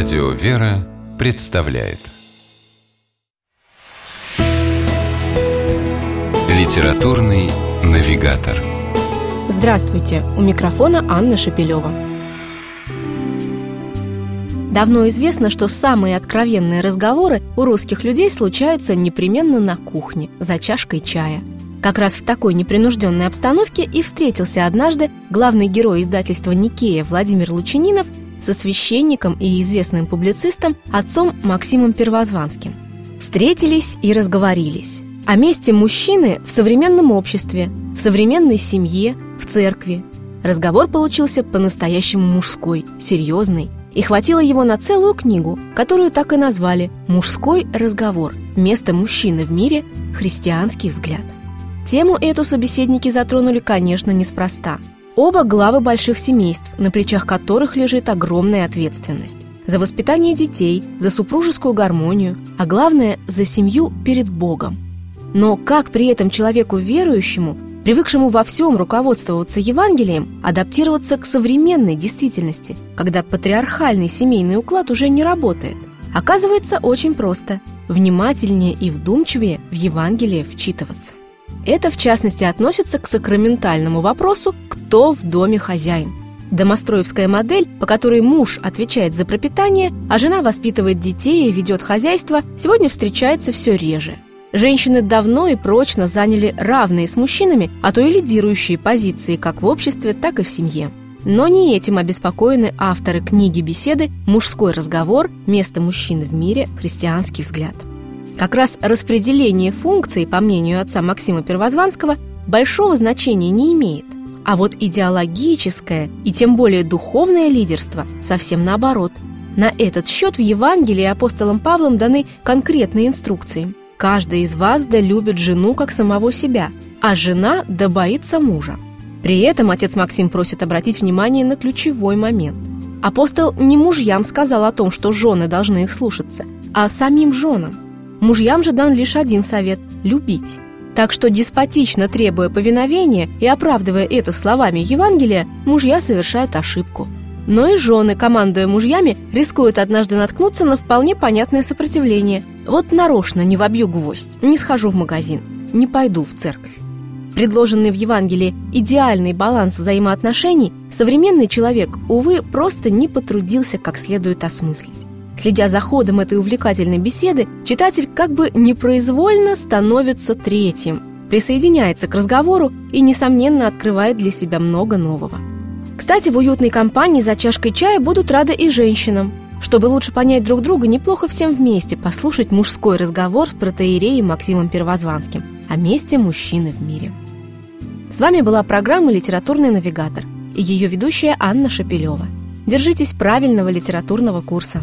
Радио «Вера» представляет Литературный навигатор Здравствуйте! У микрофона Анна Шапилева. Давно известно, что самые откровенные разговоры у русских людей случаются непременно на кухне, за чашкой чая. Как раз в такой непринужденной обстановке и встретился однажды главный герой издательства «Никея» Владимир Лучининов со священником и известным публицистом отцом Максимом Первозванским. Встретились и разговорились. О месте мужчины в современном обществе, в современной семье, в церкви. Разговор получился по-настоящему мужской, серьезный, и хватило его на целую книгу, которую так и назвали «Мужской разговор. Место мужчины в мире. Христианский взгляд». Тему эту собеседники затронули, конечно, неспроста – Оба главы больших семейств, на плечах которых лежит огромная ответственность. За воспитание детей, за супружескую гармонию, а главное – за семью перед Богом. Но как при этом человеку верующему, привыкшему во всем руководствоваться Евангелием, адаптироваться к современной действительности, когда патриархальный семейный уклад уже не работает? Оказывается, очень просто – внимательнее и вдумчивее в Евангелие вчитываться. Это, в частности, относится к сакраментальному вопросу «Кто в доме хозяин?». Домостроевская модель, по которой муж отвечает за пропитание, а жена воспитывает детей и ведет хозяйство, сегодня встречается все реже. Женщины давно и прочно заняли равные с мужчинами, а то и лидирующие позиции как в обществе, так и в семье. Но не этим обеспокоены авторы книги беседы «Мужской разговор. Место мужчины в мире. Христианский взгляд». Как раз распределение функций, по мнению отца Максима Первозванского, большого значения не имеет. А вот идеологическое и тем более духовное лидерство совсем наоборот. На этот счет в Евангелии апостолом Павлом даны конкретные инструкции. «Каждый из вас да любит жену, как самого себя, а жена да боится мужа». При этом отец Максим просит обратить внимание на ключевой момент. Апостол не мужьям сказал о том, что жены должны их слушаться, а самим женам – Мужьям же дан лишь один совет – любить. Так что деспотично требуя повиновения и оправдывая это словами Евангелия, мужья совершают ошибку. Но и жены, командуя мужьями, рискуют однажды наткнуться на вполне понятное сопротивление. Вот нарочно не вобью гвоздь, не схожу в магазин, не пойду в церковь. Предложенный в Евангелии идеальный баланс взаимоотношений современный человек, увы, просто не потрудился как следует осмыслить. Следя за ходом этой увлекательной беседы, читатель как бы непроизвольно становится третьим, присоединяется к разговору и, несомненно, открывает для себя много нового. Кстати, в уютной компании за чашкой чая будут рады и женщинам. Чтобы лучше понять друг друга, неплохо всем вместе послушать мужской разговор с протеереем Максимом Первозванским о месте мужчины в мире. С вами была программа «Литературный навигатор» и ее ведущая Анна Шапилева. Держитесь правильного литературного курса.